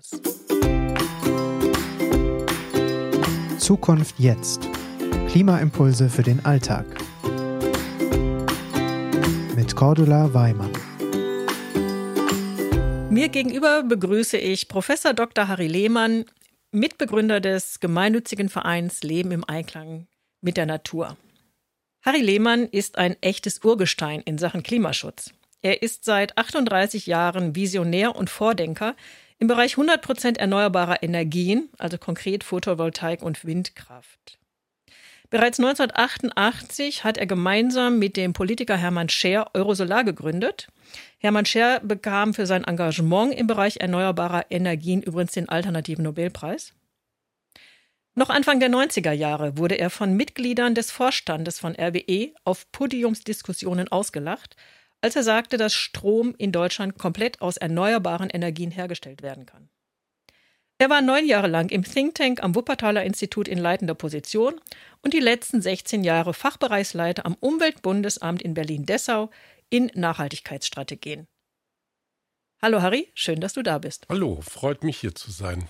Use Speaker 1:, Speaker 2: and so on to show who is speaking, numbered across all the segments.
Speaker 1: aus.
Speaker 2: Zukunft jetzt. Klimaimpulse für den Alltag. Mit Cordula Weimann.
Speaker 1: Mir gegenüber begrüße ich Professor Dr. Harry Lehmann, Mitbegründer des gemeinnützigen Vereins Leben im Einklang mit der Natur. Harry Lehmann ist ein echtes Urgestein in Sachen Klimaschutz. Er ist seit 38 Jahren Visionär und Vordenker im Bereich 100 Prozent erneuerbarer Energien, also konkret Photovoltaik und Windkraft. Bereits 1988 hat er gemeinsam mit dem Politiker Hermann Scher Eurosolar gegründet. Hermann Scher bekam für sein Engagement im Bereich erneuerbarer Energien übrigens den alternativen Nobelpreis. Noch Anfang der 90er Jahre wurde er von Mitgliedern des Vorstandes von RWE auf Podiumsdiskussionen ausgelacht, als er sagte, dass Strom in Deutschland komplett aus erneuerbaren Energien hergestellt werden kann. Er war neun Jahre lang im Think Tank am Wuppertaler Institut in leitender Position und die letzten 16 Jahre Fachbereichsleiter am Umweltbundesamt in Berlin-Dessau in Nachhaltigkeitsstrategien. Hallo Harry, schön, dass du da bist.
Speaker 3: Hallo, freut mich hier zu sein.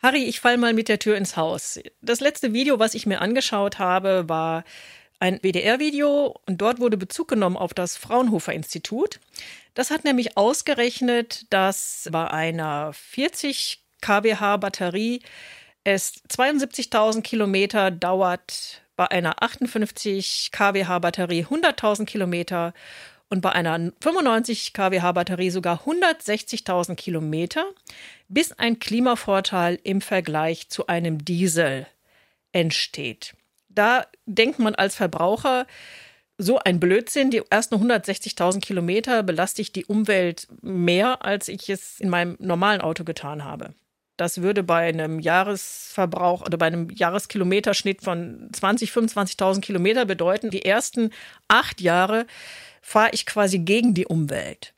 Speaker 1: Harry, ich fall mal mit der Tür ins Haus. Das letzte Video, was ich mir angeschaut habe, war ein WDR-Video und dort wurde Bezug genommen auf das Fraunhofer Institut. Das hat nämlich ausgerechnet, dass bei einer 40 kWh Batterie es 72.000 Kilometer dauert, bei einer 58 kWh Batterie 100.000 Kilometer und bei einer 95 kWh Batterie sogar 160.000 Kilometer, bis ein Klimavorteil im Vergleich zu einem Diesel entsteht. Da denkt man als Verbraucher, so ein Blödsinn, die ersten 160.000 Kilometer belaste ich die Umwelt mehr, als ich es in meinem normalen Auto getan habe. Das würde bei einem Jahresverbrauch oder bei einem Jahreskilometerschnitt von 20, 25.000 Kilometer bedeuten, die ersten acht Jahre fahre ich quasi gegen die Umwelt.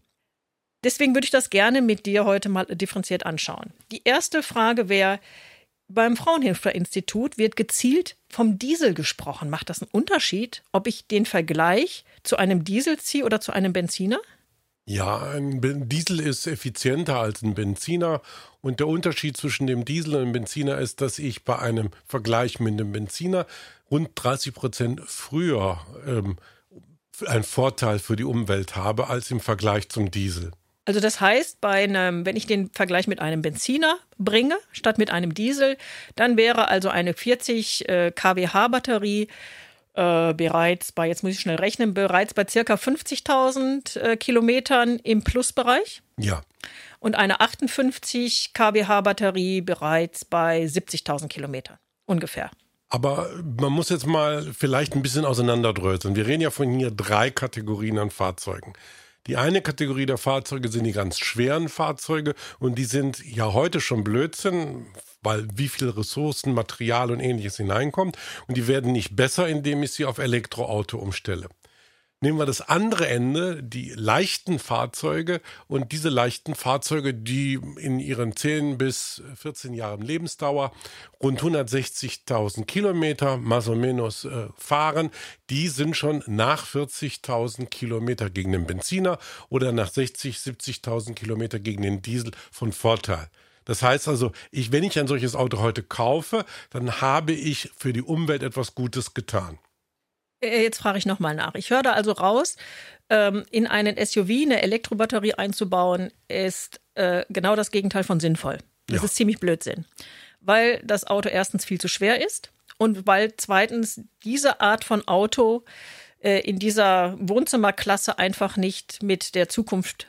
Speaker 1: Deswegen würde ich das gerne mit dir heute mal differenziert anschauen. Die erste Frage wäre, beim Fraunhofer-Institut wird gezielt vom Diesel gesprochen. Macht das einen Unterschied, ob ich den Vergleich zu einem Diesel ziehe oder zu einem Benziner?
Speaker 3: Ja, ein Diesel ist effizienter als ein Benziner. Und der Unterschied zwischen dem Diesel und dem Benziner ist, dass ich bei einem Vergleich mit dem Benziner rund 30 Prozent früher ähm, einen Vorteil für die Umwelt habe als im Vergleich zum Diesel.
Speaker 1: Also das heißt, bei einem, wenn ich den Vergleich mit einem Benziner bringe, statt mit einem Diesel, dann wäre also eine 40 äh, kWh Batterie äh, bereits bei, jetzt muss ich schnell rechnen, bereits bei circa 50.000 äh, Kilometern im Plusbereich.
Speaker 3: Ja.
Speaker 1: Und eine 58 kWh Batterie bereits bei 70.000 Kilometern ungefähr.
Speaker 3: Aber man muss jetzt mal vielleicht ein bisschen auseinanderdröseln. Wir reden ja von hier drei Kategorien an Fahrzeugen. Die eine Kategorie der Fahrzeuge sind die ganz schweren Fahrzeuge und die sind ja heute schon Blödsinn, weil wie viel Ressourcen, Material und ähnliches hineinkommt und die werden nicht besser, indem ich sie auf Elektroauto umstelle. Nehmen wir das andere Ende, die leichten Fahrzeuge und diese leichten Fahrzeuge, die in ihren 10 bis 14 Jahren Lebensdauer rund 160.000 Kilometer, más o äh, fahren, die sind schon nach 40.000 Kilometer gegen den Benziner oder nach 60, 70.000 Kilometer gegen den Diesel von Vorteil. Das heißt also, ich, wenn ich ein solches Auto heute kaufe, dann habe ich für die Umwelt etwas Gutes getan.
Speaker 1: Äh, jetzt frage ich nochmal nach. Ich höre da also raus, ähm, in einen SUV eine Elektrobatterie einzubauen, ist äh, genau das Gegenteil von sinnvoll. Das ja. ist ziemlich Blödsinn. Weil das Auto erstens viel zu schwer ist und weil zweitens diese Art von Auto äh, in dieser Wohnzimmerklasse einfach nicht mit der Zukunft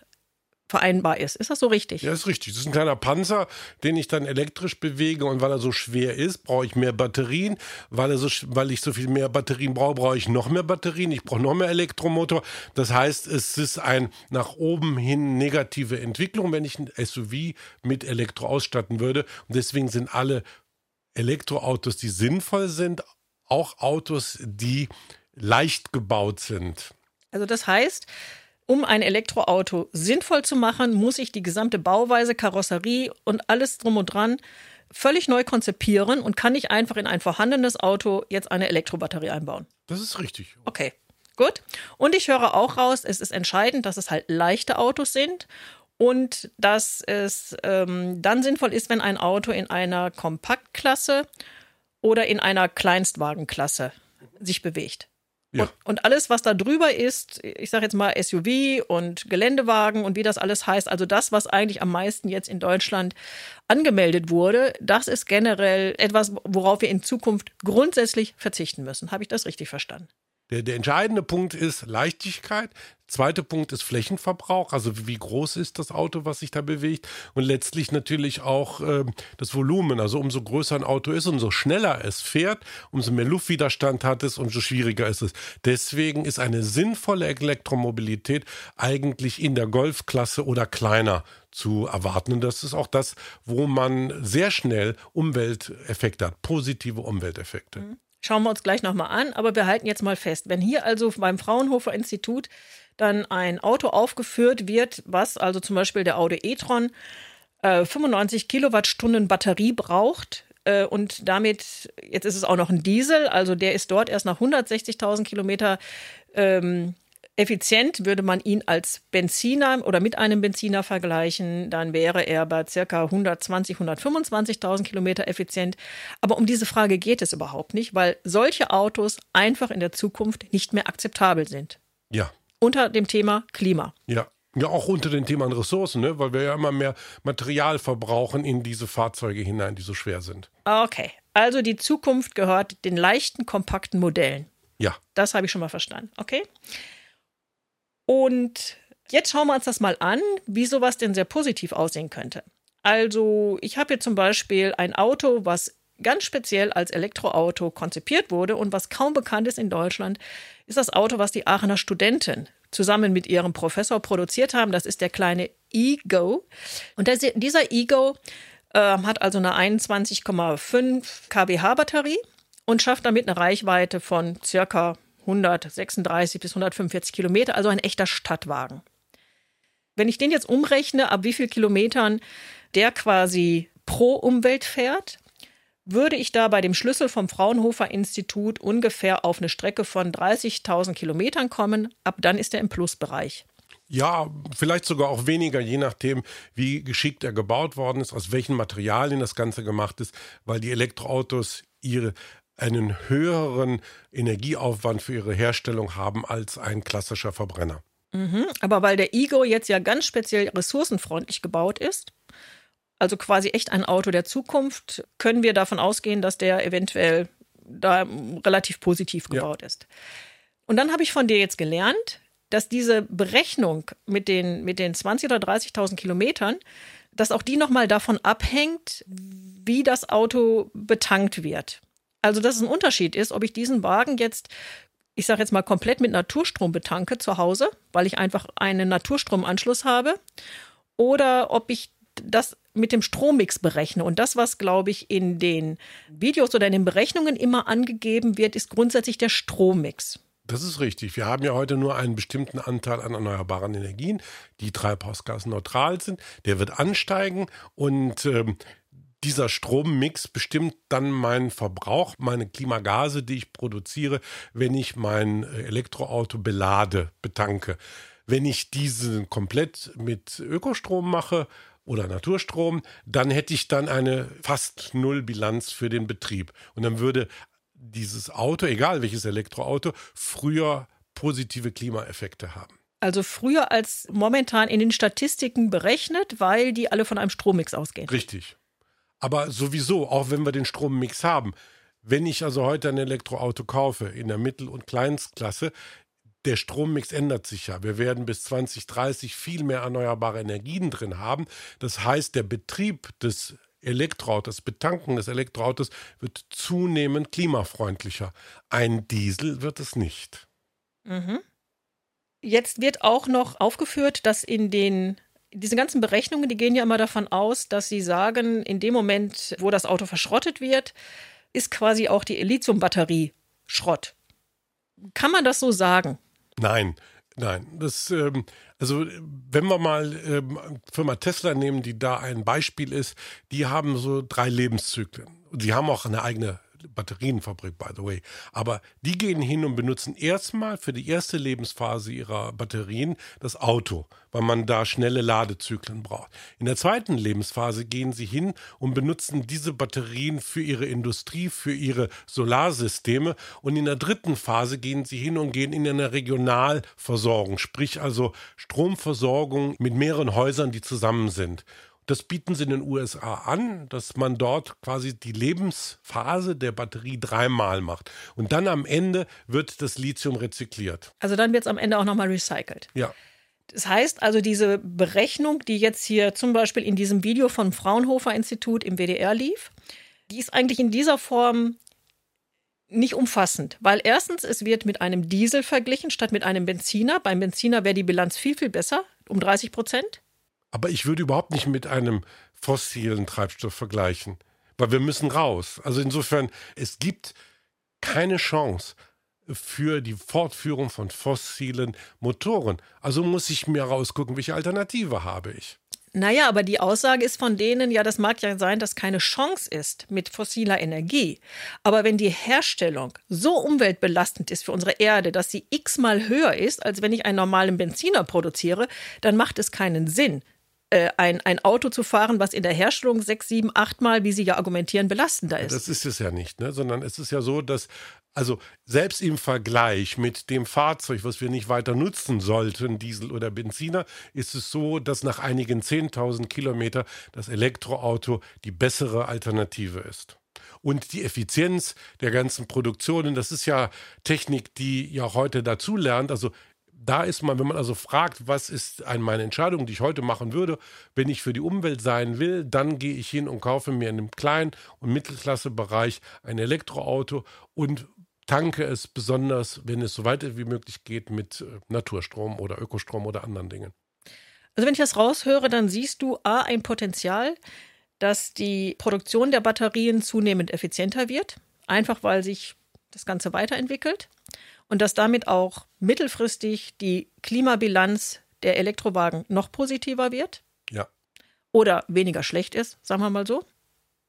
Speaker 1: vereinbar ist. Ist das so richtig?
Speaker 3: Ja, ist richtig. Das ist ein kleiner Panzer, den ich dann elektrisch bewege und weil er so schwer ist, brauche ich mehr Batterien. Weil, er so, weil ich so viel mehr Batterien brauche, brauche ich noch mehr Batterien. Ich brauche noch mehr Elektromotor. Das heißt, es ist ein nach oben hin negative Entwicklung, wenn ich ein SUV mit Elektro ausstatten würde. Und deswegen sind alle Elektroautos, die sinnvoll sind, auch Autos, die leicht gebaut sind.
Speaker 1: Also das heißt, um ein Elektroauto sinnvoll zu machen, muss ich die gesamte Bauweise, Karosserie und alles drum und dran völlig neu konzipieren und kann nicht einfach in ein vorhandenes Auto jetzt eine Elektrobatterie einbauen.
Speaker 3: Das ist richtig.
Speaker 1: Okay, gut. Und ich höre auch raus, es ist entscheidend, dass es halt leichte Autos sind und dass es ähm, dann sinnvoll ist, wenn ein Auto in einer Kompaktklasse oder in einer Kleinstwagenklasse sich bewegt.
Speaker 3: Ja.
Speaker 1: Und, und alles, was da drüber ist, ich sage jetzt mal SUV und Geländewagen und wie das alles heißt, also das, was eigentlich am meisten jetzt in Deutschland angemeldet wurde, das ist generell etwas, worauf wir in Zukunft grundsätzlich verzichten müssen. Habe ich das richtig verstanden?
Speaker 3: Der, der entscheidende Punkt ist Leichtigkeit. Zweiter Punkt ist Flächenverbrauch, also wie groß ist das Auto, was sich da bewegt. Und letztlich natürlich auch äh, das Volumen. Also umso größer ein Auto ist, umso schneller es fährt, umso mehr Luftwiderstand hat es, umso schwieriger ist es. Deswegen ist eine sinnvolle Elektromobilität eigentlich in der Golfklasse oder kleiner zu erwarten. Und das ist auch das, wo man sehr schnell Umwelteffekte hat, positive Umwelteffekte.
Speaker 1: Mhm. Schauen wir uns gleich nochmal an, aber wir halten jetzt mal fest, wenn hier also beim Fraunhofer Institut dann ein Auto aufgeführt wird, was also zum Beispiel der Audi e-tron äh, 95 Kilowattstunden Batterie braucht, äh, und damit, jetzt ist es auch noch ein Diesel, also der ist dort erst nach 160.000 Kilometer ähm, effizient. Würde man ihn als Benziner oder mit einem Benziner vergleichen, dann wäre er bei circa 120, 125.000 Kilometer effizient. Aber um diese Frage geht es überhaupt nicht, weil solche Autos einfach in der Zukunft nicht mehr akzeptabel sind.
Speaker 3: Ja.
Speaker 1: Unter dem Thema Klima.
Speaker 3: Ja. Ja, auch unter den Themen Ressourcen, ne? weil wir ja immer mehr Material verbrauchen in diese Fahrzeuge hinein, die so schwer sind.
Speaker 1: Okay, also die Zukunft gehört den leichten, kompakten Modellen.
Speaker 3: Ja.
Speaker 1: Das habe ich schon mal verstanden. Okay. Und jetzt schauen wir uns das mal an, wie sowas denn sehr positiv aussehen könnte. Also, ich habe hier zum Beispiel ein Auto, was ganz speziell als Elektroauto konzipiert wurde und was kaum bekannt ist in Deutschland, ist das Auto, was die Aachener Studenten zusammen mit ihrem Professor produziert haben. Das ist der kleine Ego. Und der, dieser Ego äh, hat also eine 21,5 kWh Batterie und schafft damit eine Reichweite von circa 136 bis 145 Kilometer, also ein echter Stadtwagen. Wenn ich den jetzt umrechne, ab wie viel Kilometern der quasi pro Umwelt fährt, würde ich da bei dem Schlüssel vom Fraunhofer Institut ungefähr auf eine Strecke von 30.000 Kilometern kommen. Ab dann ist er im Plusbereich.
Speaker 3: Ja, vielleicht sogar auch weniger, je nachdem, wie geschickt er gebaut worden ist, aus welchen Materialien das Ganze gemacht ist, weil die Elektroautos ihre einen höheren Energieaufwand für ihre Herstellung haben als ein klassischer Verbrenner.
Speaker 1: Mhm, aber weil der Ego jetzt ja ganz speziell ressourcenfreundlich gebaut ist, also quasi echt ein Auto der Zukunft, können wir davon ausgehen, dass der eventuell da relativ positiv gebaut ja. ist. Und dann habe ich von dir jetzt gelernt, dass diese Berechnung mit den, mit den 20.000 oder 30.000 Kilometern, dass auch die nochmal davon abhängt, wie das Auto betankt wird. Also, dass es ein Unterschied ist, ob ich diesen Wagen jetzt, ich sage jetzt mal, komplett mit Naturstrom betanke zu Hause, weil ich einfach einen Naturstromanschluss habe, oder ob ich das mit dem Strommix berechne. Und das, was, glaube ich, in den Videos oder in den Berechnungen immer angegeben wird, ist grundsätzlich der Strommix.
Speaker 3: Das ist richtig. Wir haben ja heute nur einen bestimmten Anteil an erneuerbaren Energien, die treibhausgasneutral sind. Der wird ansteigen und ähm, dieser Strommix bestimmt dann meinen Verbrauch, meine Klimagase, die ich produziere, wenn ich mein Elektroauto belade, betanke. Wenn ich diesen komplett mit Ökostrom mache oder Naturstrom, dann hätte ich dann eine fast Null Bilanz für den Betrieb. Und dann würde dieses Auto, egal welches Elektroauto, früher positive Klimaeffekte haben.
Speaker 1: Also früher als momentan in den Statistiken berechnet, weil die alle von einem Strommix ausgehen.
Speaker 3: Richtig. Aber sowieso, auch wenn wir den Strommix haben, wenn ich also heute ein Elektroauto kaufe in der Mittel- und Kleinstklasse, der Strommix ändert sich ja. Wir werden bis 2030 viel mehr erneuerbare Energien drin haben. Das heißt, der Betrieb des Elektroautos, das Betanken des Elektroautos wird zunehmend klimafreundlicher. Ein Diesel wird es nicht.
Speaker 1: Mhm. Jetzt wird auch noch aufgeführt, dass in den diese ganzen Berechnungen, die gehen ja immer davon aus, dass sie sagen, in dem Moment, wo das Auto verschrottet wird, ist quasi auch die Lithium-Batterie Schrott. Kann man das so sagen?
Speaker 3: Nein, nein. Das, ähm, also wenn wir mal ähm, Firma Tesla nehmen, die da ein Beispiel ist, die haben so drei Lebenszyklen. Sie haben auch eine eigene Batterienfabrik, by the way. Aber die gehen hin und benutzen erstmal für die erste Lebensphase ihrer Batterien das Auto, weil man da schnelle Ladezyklen braucht. In der zweiten Lebensphase gehen sie hin und benutzen diese Batterien für ihre Industrie, für ihre Solarsysteme. Und in der dritten Phase gehen sie hin und gehen in eine Regionalversorgung, sprich also Stromversorgung mit mehreren Häusern, die zusammen sind. Das bieten sie in den USA an, dass man dort quasi die Lebensphase der Batterie dreimal macht. Und dann am Ende wird das Lithium rezykliert.
Speaker 1: Also dann wird es am Ende auch nochmal recycelt.
Speaker 3: Ja.
Speaker 1: Das heißt also, diese Berechnung, die jetzt hier zum Beispiel in diesem Video vom Fraunhofer Institut im WDR lief, die ist eigentlich in dieser Form nicht umfassend, weil erstens, es wird mit einem Diesel verglichen statt mit einem Benziner. Beim Benziner wäre die Bilanz viel, viel besser, um 30 Prozent.
Speaker 3: Aber ich würde überhaupt nicht mit einem fossilen Treibstoff vergleichen, weil wir müssen raus. Also insofern, es gibt keine Chance für die Fortführung von fossilen Motoren. Also muss ich mir rausgucken, welche Alternative habe ich.
Speaker 1: Naja, aber die Aussage ist von denen, ja, das mag ja sein, dass keine Chance ist mit fossiler Energie. Aber wenn die Herstellung so umweltbelastend ist für unsere Erde, dass sie x-mal höher ist, als wenn ich einen normalen Benziner produziere, dann macht es keinen Sinn, äh, ein, ein Auto zu fahren, was in der Herstellung sechs, sieben, achtmal, wie Sie ja argumentieren, belastender ist.
Speaker 3: Das ist es ja nicht, ne? sondern es ist ja so, dass also selbst im Vergleich mit dem Fahrzeug, was wir nicht weiter nutzen sollten, Diesel oder Benziner, ist es so, dass nach einigen 10.000 Kilometer das Elektroauto die bessere Alternative ist. Und die Effizienz der ganzen Produktionen, das ist ja Technik, die ja heute dazulernt. Also da ist man, wenn man also fragt, was ist eine meine Entscheidung, die ich heute machen würde, wenn ich für die Umwelt sein will, dann gehe ich hin und kaufe mir in einem kleinen und Mittelklassebereich ein Elektroauto und tanke es besonders, wenn es so weit wie möglich geht, mit äh, Naturstrom oder Ökostrom oder anderen Dingen.
Speaker 1: Also wenn ich das raushöre, dann siehst du A, ein Potenzial, dass die Produktion der Batterien zunehmend effizienter wird, einfach weil sich das Ganze weiterentwickelt und dass damit auch mittelfristig die Klimabilanz der Elektrowagen noch positiver wird.
Speaker 3: Ja.
Speaker 1: Oder weniger schlecht ist, sagen wir mal so.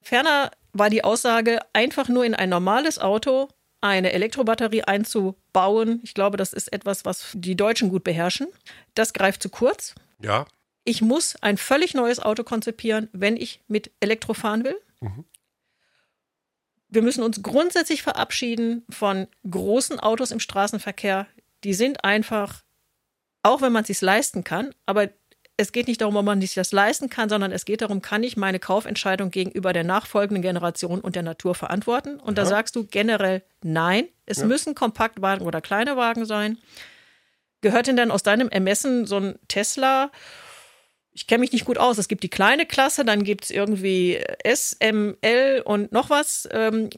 Speaker 1: Ferner war die Aussage, einfach nur in ein normales Auto eine Elektrobatterie einzubauen. Ich glaube, das ist etwas, was die Deutschen gut beherrschen. Das greift zu kurz.
Speaker 3: Ja.
Speaker 1: Ich muss ein völlig neues Auto konzipieren, wenn ich mit Elektro fahren will. Mhm wir müssen uns grundsätzlich verabschieden von großen Autos im Straßenverkehr. Die sind einfach, auch wenn man es sich leisten kann, aber es geht nicht darum, ob man sich das leisten kann, sondern es geht darum, kann ich meine Kaufentscheidung gegenüber der nachfolgenden Generation und der Natur verantworten? Und ja. da sagst du generell nein. Es ja. müssen Kompaktwagen oder kleine Wagen sein. Gehört denn dann aus deinem Ermessen so ein Tesla ich kenne mich nicht gut aus. Es gibt die kleine Klasse, dann gibt es irgendwie S, M, L und noch was. Ähm,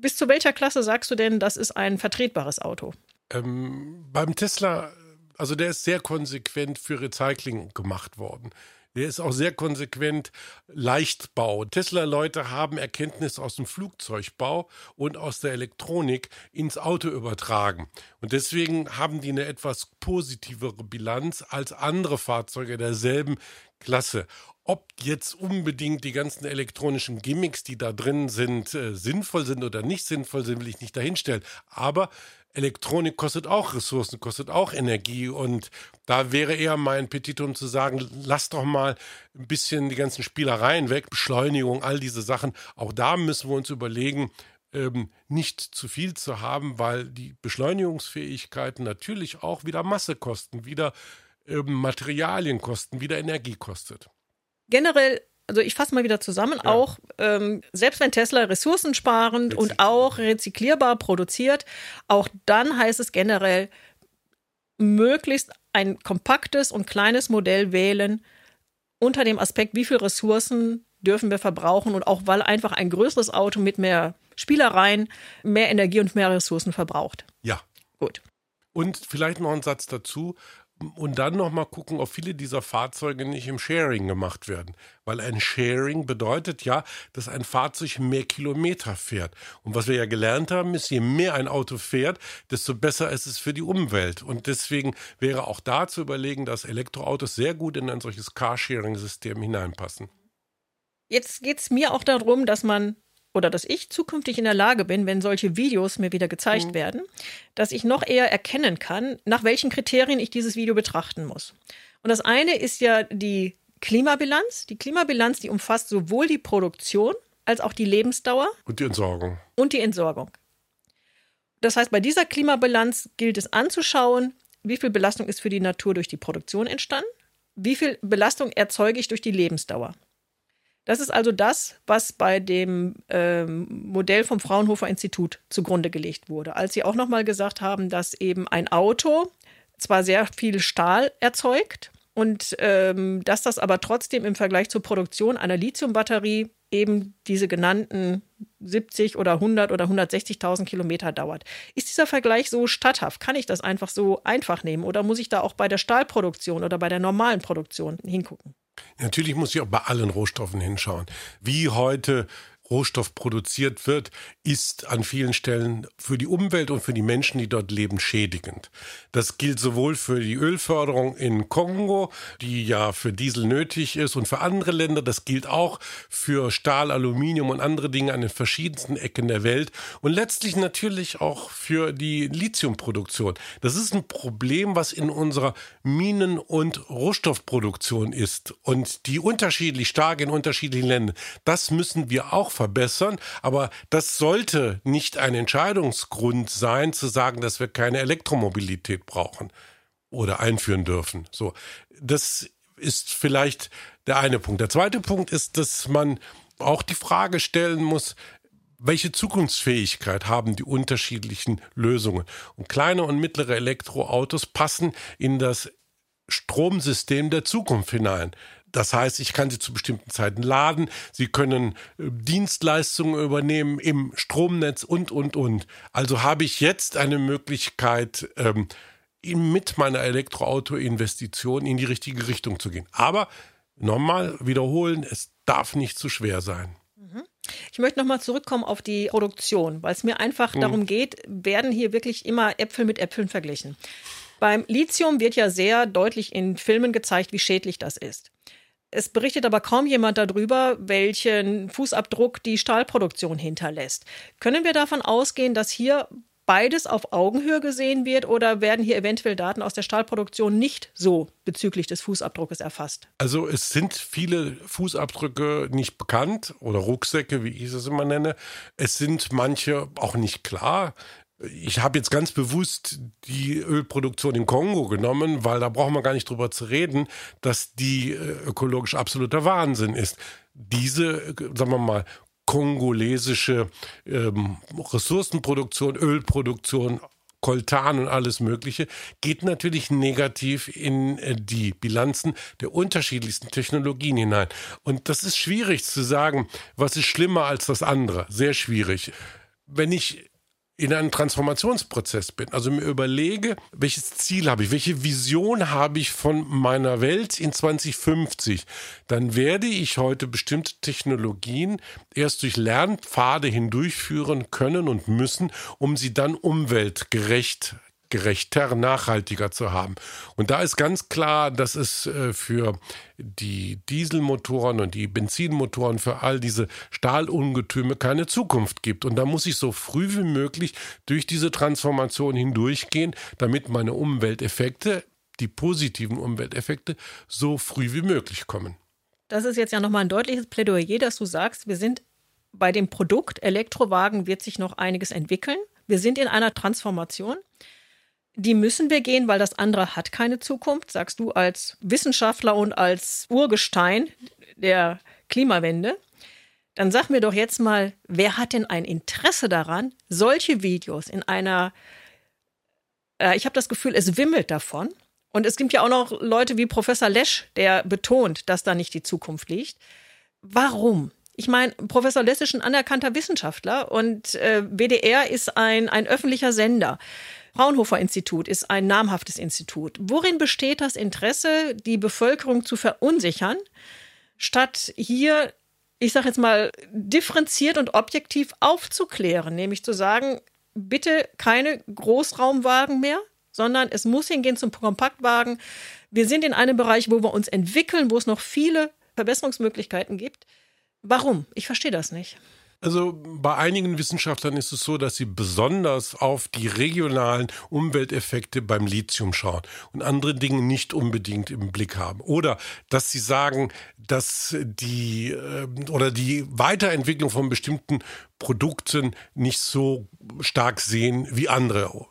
Speaker 1: bis zu welcher Klasse sagst du denn, das ist ein vertretbares Auto?
Speaker 3: Ähm, beim Tesla, also der ist sehr konsequent für Recycling gemacht worden. Der ist auch sehr konsequent Leichtbau. Tesla-Leute haben Erkenntnisse aus dem Flugzeugbau und aus der Elektronik ins Auto übertragen. Und deswegen haben die eine etwas positivere Bilanz als andere Fahrzeuge derselben Klasse. Ob jetzt unbedingt die ganzen elektronischen Gimmicks, die da drin sind, äh, sinnvoll sind oder nicht sinnvoll sind, will ich nicht dahinstellen. Aber Elektronik kostet auch Ressourcen, kostet auch Energie. Und da wäre eher mein Petitum zu sagen, lass doch mal ein bisschen die ganzen Spielereien weg, Beschleunigung, all diese Sachen. Auch da müssen wir uns überlegen, ähm, nicht zu viel zu haben, weil die Beschleunigungsfähigkeiten natürlich auch wieder Masse kosten, wieder ähm, Materialien kosten, wieder Energie kostet.
Speaker 1: Generell also ich fasse mal wieder zusammen, ja. auch ähm, selbst wenn Tesla ressourcensparend und auch rezyklierbar produziert, auch dann heißt es generell, möglichst ein kompaktes und kleines Modell wählen unter dem Aspekt, wie viel Ressourcen dürfen wir verbrauchen und auch weil einfach ein größeres Auto mit mehr Spielereien mehr Energie und mehr Ressourcen verbraucht.
Speaker 3: Ja.
Speaker 1: Gut.
Speaker 3: Und vielleicht noch ein Satz dazu und dann noch mal gucken, ob viele dieser Fahrzeuge nicht im Sharing gemacht werden. Weil ein Sharing bedeutet ja, dass ein Fahrzeug mehr Kilometer fährt. Und was wir ja gelernt haben, ist, je mehr ein Auto fährt, desto besser ist es für die Umwelt. Und deswegen wäre auch da zu überlegen, dass Elektroautos sehr gut in ein solches Carsharing-System hineinpassen.
Speaker 1: Jetzt geht es mir auch darum, dass man oder dass ich zukünftig in der Lage bin, wenn solche Videos mir wieder gezeigt mhm. werden, dass ich noch eher erkennen kann, nach welchen Kriterien ich dieses Video betrachten muss. Und das eine ist ja die Klimabilanz. Die Klimabilanz, die umfasst sowohl die Produktion als auch die Lebensdauer.
Speaker 3: Und die Entsorgung.
Speaker 1: Und die Entsorgung. Das heißt, bei dieser Klimabilanz gilt es anzuschauen, wie viel Belastung ist für die Natur durch die Produktion entstanden, wie viel Belastung erzeuge ich durch die Lebensdauer. Das ist also das, was bei dem ähm, Modell vom Fraunhofer Institut zugrunde gelegt wurde. Als sie auch nochmal gesagt haben, dass eben ein Auto zwar sehr viel Stahl erzeugt und ähm, dass das aber trotzdem im Vergleich zur Produktion einer Lithiumbatterie eben diese genannten 70 oder 100 oder 160.000 Kilometer dauert. Ist dieser Vergleich so statthaft? Kann ich das einfach so einfach nehmen oder muss ich da auch bei der Stahlproduktion oder bei der normalen Produktion hingucken?
Speaker 3: Natürlich muss ich auch bei allen Rohstoffen hinschauen. Wie heute Rohstoff produziert wird, ist an vielen Stellen für die Umwelt und für die Menschen, die dort leben, schädigend. Das gilt sowohl für die Ölförderung in Kongo, die ja für Diesel nötig ist, und für andere Länder. Das gilt auch für Stahl, Aluminium und andere Dinge an den verschiedensten Ecken der Welt und letztlich natürlich auch für die Lithiumproduktion. Das ist ein Problem, was in unserer Minen- und Rohstoffproduktion ist und die unterschiedlich stark in unterschiedlichen Ländern. Das müssen wir auch verbessern. Aber das sollte nicht ein Entscheidungsgrund sein, zu sagen, dass wir keine Elektromobilität brauchen oder einführen dürfen. So, das ist vielleicht der eine Punkt. Der zweite Punkt ist, dass man auch die Frage stellen muss, welche Zukunftsfähigkeit haben die unterschiedlichen Lösungen? Und kleine und mittlere Elektroautos passen in das Stromsystem der Zukunft hinein. Das heißt, ich kann sie zu bestimmten Zeiten laden, sie können äh, Dienstleistungen übernehmen im Stromnetz und, und, und. Also habe ich jetzt eine Möglichkeit, ähm, mit meiner Elektroauto-Investition in die richtige Richtung zu gehen. Aber nochmal wiederholen, es darf nicht zu schwer sein.
Speaker 1: Mhm. Ich möchte nochmal zurückkommen auf die Produktion, weil es mir einfach mhm. darum geht, werden hier wirklich immer Äpfel mit Äpfeln verglichen. Beim Lithium wird ja sehr deutlich in Filmen gezeigt, wie schädlich das ist. Es berichtet aber kaum jemand darüber, welchen Fußabdruck die Stahlproduktion hinterlässt. Können wir davon ausgehen, dass hier beides auf Augenhöhe gesehen wird oder werden hier eventuell Daten aus der Stahlproduktion nicht so bezüglich des Fußabdruckes erfasst?
Speaker 3: Also es sind viele Fußabdrücke nicht bekannt oder Rucksäcke, wie ich es immer nenne. Es sind manche auch nicht klar. Ich habe jetzt ganz bewusst die Ölproduktion in Kongo genommen, weil da braucht man gar nicht drüber zu reden, dass die äh, ökologisch absoluter Wahnsinn ist. Diese, äh, sagen wir mal, kongolesische ähm, Ressourcenproduktion, Ölproduktion, Koltan und alles Mögliche, geht natürlich negativ in äh, die Bilanzen der unterschiedlichsten Technologien hinein. Und das ist schwierig zu sagen, was ist schlimmer als das andere. Sehr schwierig. Wenn ich in einem Transformationsprozess bin, also mir überlege, welches Ziel habe ich, welche Vision habe ich von meiner Welt in 2050, dann werde ich heute bestimmte Technologien erst durch Lernpfade hindurchführen können und müssen, um sie dann umweltgerecht gerechter, nachhaltiger zu haben. Und da ist ganz klar, dass es äh, für die Dieselmotoren und die Benzinmotoren, für all diese Stahlungetüme keine Zukunft gibt. Und da muss ich so früh wie möglich durch diese Transformation hindurchgehen, damit meine Umwelteffekte, die positiven Umwelteffekte, so früh wie möglich kommen.
Speaker 1: Das ist jetzt ja nochmal ein deutliches Plädoyer, dass du sagst, wir sind bei dem Produkt Elektrowagen wird sich noch einiges entwickeln. Wir sind in einer Transformation die müssen wir gehen, weil das andere hat keine Zukunft, sagst du als Wissenschaftler und als Urgestein der Klimawende. Dann sag mir doch jetzt mal, wer hat denn ein Interesse daran, solche Videos in einer, äh, ich habe das Gefühl, es wimmelt davon. Und es gibt ja auch noch Leute wie Professor Lesch, der betont, dass da nicht die Zukunft liegt. Warum? Ich meine, Professor Lesch ist ein anerkannter Wissenschaftler und äh, WDR ist ein, ein öffentlicher Sender. Fraunhofer Institut ist ein namhaftes Institut. Worin besteht das Interesse, die Bevölkerung zu verunsichern, statt hier, ich sage jetzt mal, differenziert und objektiv aufzuklären, nämlich zu sagen, bitte keine Großraumwagen mehr, sondern es muss hingehen zum Kompaktwagen. Wir sind in einem Bereich, wo wir uns entwickeln, wo es noch viele Verbesserungsmöglichkeiten gibt. Warum? Ich verstehe das nicht.
Speaker 3: Also bei einigen Wissenschaftlern ist es so, dass sie besonders auf die regionalen Umwelteffekte beim Lithium schauen und andere Dinge nicht unbedingt im Blick haben. Oder dass sie sagen, dass die äh, oder die Weiterentwicklung von bestimmten Produkten nicht so stark sehen wie andere.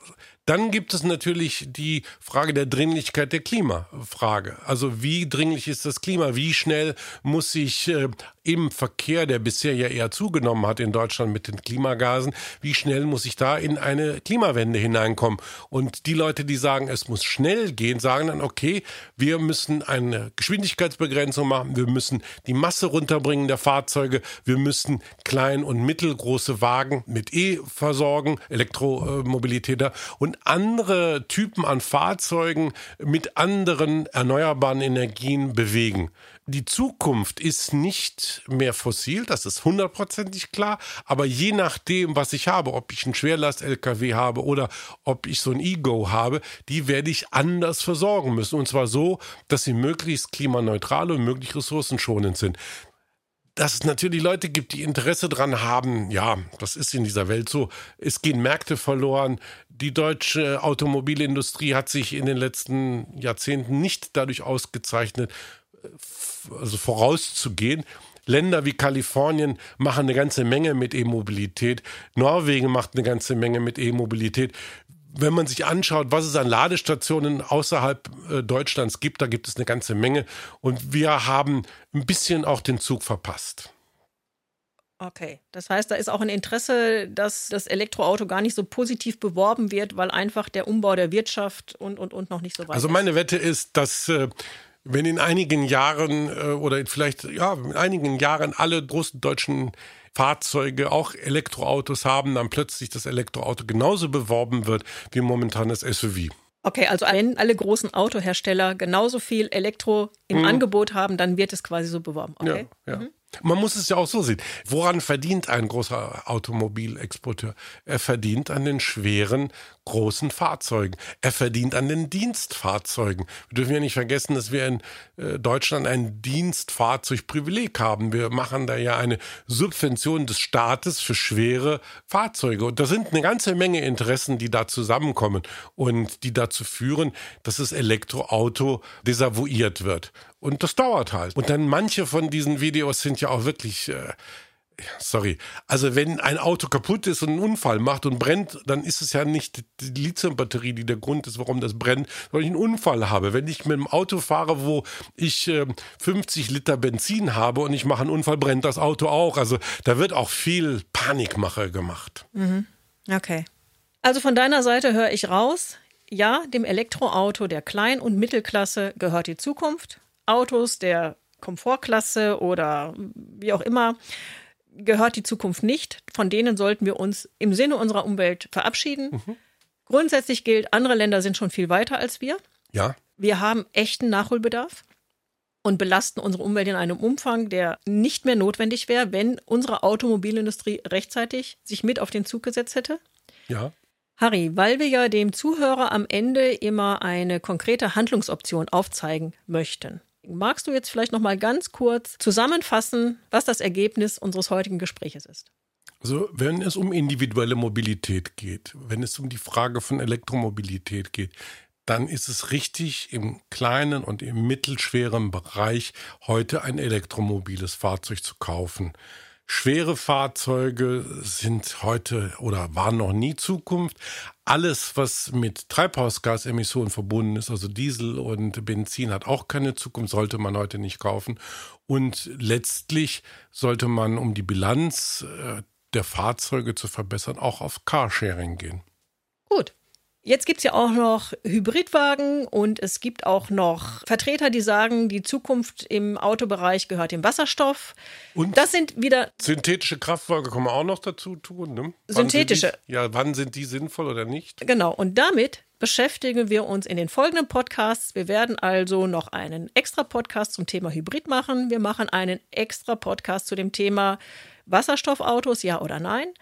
Speaker 3: Dann gibt es natürlich die Frage der Dringlichkeit der Klimafrage. Also wie dringlich ist das Klima? Wie schnell muss sich äh, im Verkehr, der bisher ja eher zugenommen hat in Deutschland mit den Klimagasen, wie schnell muss ich da in eine Klimawende hineinkommen? Und die Leute, die sagen, es muss schnell gehen, sagen dann, okay, wir müssen eine Geschwindigkeitsbegrenzung machen, wir müssen die Masse runterbringen der Fahrzeuge, wir müssen klein- und mittelgroße Wagen mit E versorgen, Elektromobilität und andere Typen an Fahrzeugen mit anderen erneuerbaren Energien bewegen die Zukunft ist nicht mehr fossil, das ist hundertprozentig klar, aber je nachdem, was ich habe, ob ich einen Schwerlast-LKW habe oder ob ich so ein Ego habe, die werde ich anders versorgen müssen. Und zwar so, dass sie möglichst klimaneutral und möglichst ressourcenschonend sind dass es natürlich Leute gibt, die Interesse daran haben, ja, das ist in dieser Welt so, es gehen Märkte verloren. Die deutsche Automobilindustrie hat sich in den letzten Jahrzehnten nicht dadurch ausgezeichnet, also vorauszugehen. Länder wie Kalifornien machen eine ganze Menge mit E-Mobilität. Norwegen macht eine ganze Menge mit E-Mobilität. Wenn man sich anschaut, was es an Ladestationen außerhalb äh, Deutschlands gibt, da gibt es eine ganze Menge. Und wir haben ein bisschen auch den Zug verpasst.
Speaker 1: Okay, das heißt, da ist auch ein Interesse, dass das Elektroauto gar nicht so positiv beworben wird, weil einfach der Umbau der Wirtschaft und und und noch nicht so weit
Speaker 3: also ist. Also meine Wette ist, dass äh, wenn in einigen Jahren äh, oder vielleicht ja in einigen Jahren alle großen deutschen Fahrzeuge auch Elektroautos haben, dann plötzlich das Elektroauto genauso beworben wird wie momentan das SUV.
Speaker 1: Okay, also wenn alle großen Autohersteller genauso viel Elektro im mhm. Angebot haben, dann wird es quasi so beworben. Okay.
Speaker 3: Ja, ja. Mhm. Man muss es ja auch so sehen. Woran verdient ein großer Automobilexporteur? Er verdient an den schweren, großen Fahrzeugen. Er verdient an den Dienstfahrzeugen. Wir dürfen ja nicht vergessen, dass wir in äh, Deutschland ein Dienstfahrzeugprivileg haben. Wir machen da ja eine Subvention des Staates für schwere Fahrzeuge. Und da sind eine ganze Menge Interessen, die da zusammenkommen und die dazu führen, dass das Elektroauto desavouiert wird. Und das dauert halt. Und dann manche von diesen Videos sind ja auch wirklich. Äh, sorry. Also wenn ein Auto kaputt ist und einen Unfall macht und brennt, dann ist es ja nicht die Lithiumbatterie, die der Grund ist, warum das brennt, weil ich einen Unfall habe. Wenn ich mit einem Auto fahre, wo ich äh, 50 Liter Benzin habe und ich mache einen Unfall, brennt das Auto auch. Also da wird auch viel Panikmache gemacht.
Speaker 1: Mhm. Okay. Also von deiner Seite höre ich raus, ja, dem Elektroauto der Klein- und Mittelklasse gehört die Zukunft. Autos der Komfortklasse oder wie auch immer gehört die Zukunft nicht. Von denen sollten wir uns im Sinne unserer Umwelt verabschieden. Mhm. Grundsätzlich gilt, andere Länder sind schon viel weiter als wir.
Speaker 3: Ja.
Speaker 1: Wir haben echten Nachholbedarf und belasten unsere Umwelt in einem Umfang, der nicht mehr notwendig wäre, wenn unsere Automobilindustrie rechtzeitig sich mit auf den Zug gesetzt hätte.
Speaker 3: Ja.
Speaker 1: Harry, weil wir ja dem Zuhörer am Ende immer eine konkrete Handlungsoption aufzeigen möchten, Magst du jetzt vielleicht noch mal ganz kurz zusammenfassen, was das Ergebnis unseres heutigen Gespräches ist?
Speaker 3: Also, wenn es um individuelle Mobilität geht, wenn es um die Frage von Elektromobilität geht, dann ist es richtig, im kleinen und im mittelschweren Bereich heute ein elektromobiles Fahrzeug zu kaufen. Schwere Fahrzeuge sind heute oder waren noch nie Zukunft. Alles, was mit Treibhausgasemissionen verbunden ist, also Diesel und Benzin, hat auch keine Zukunft, sollte man heute nicht kaufen. Und letztlich sollte man, um die Bilanz äh, der Fahrzeuge zu verbessern, auch auf Carsharing gehen.
Speaker 1: Gut, Jetzt gibt es ja auch noch Hybridwagen und es gibt auch noch Vertreter, die sagen, die Zukunft im Autobereich gehört dem Wasserstoff. Und das sind wieder.
Speaker 3: Synthetische Kraftwagen kann man auch noch dazu tun. Ne?
Speaker 1: Synthetische.
Speaker 3: Die, ja, wann sind die sinnvoll oder nicht?
Speaker 1: Genau. Und damit beschäftigen wir uns in den folgenden Podcasts. Wir werden also noch einen extra Podcast zum Thema Hybrid machen. Wir machen einen extra Podcast zu dem Thema Wasserstoffautos, ja oder nein.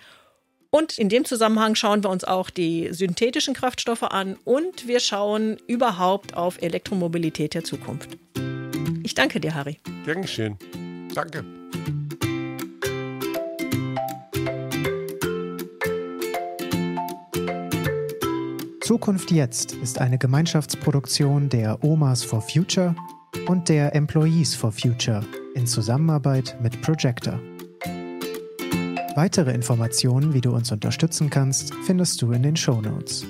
Speaker 1: Und in dem Zusammenhang schauen wir uns auch die synthetischen Kraftstoffe an und wir schauen überhaupt auf Elektromobilität der Zukunft. Ich danke dir, Harry.
Speaker 3: Dankeschön. Danke.
Speaker 2: Zukunft jetzt ist eine Gemeinschaftsproduktion der Omas for Future und der Employees for Future in Zusammenarbeit mit Projector. Weitere Informationen, wie du uns unterstützen kannst, findest du in den Show Notes.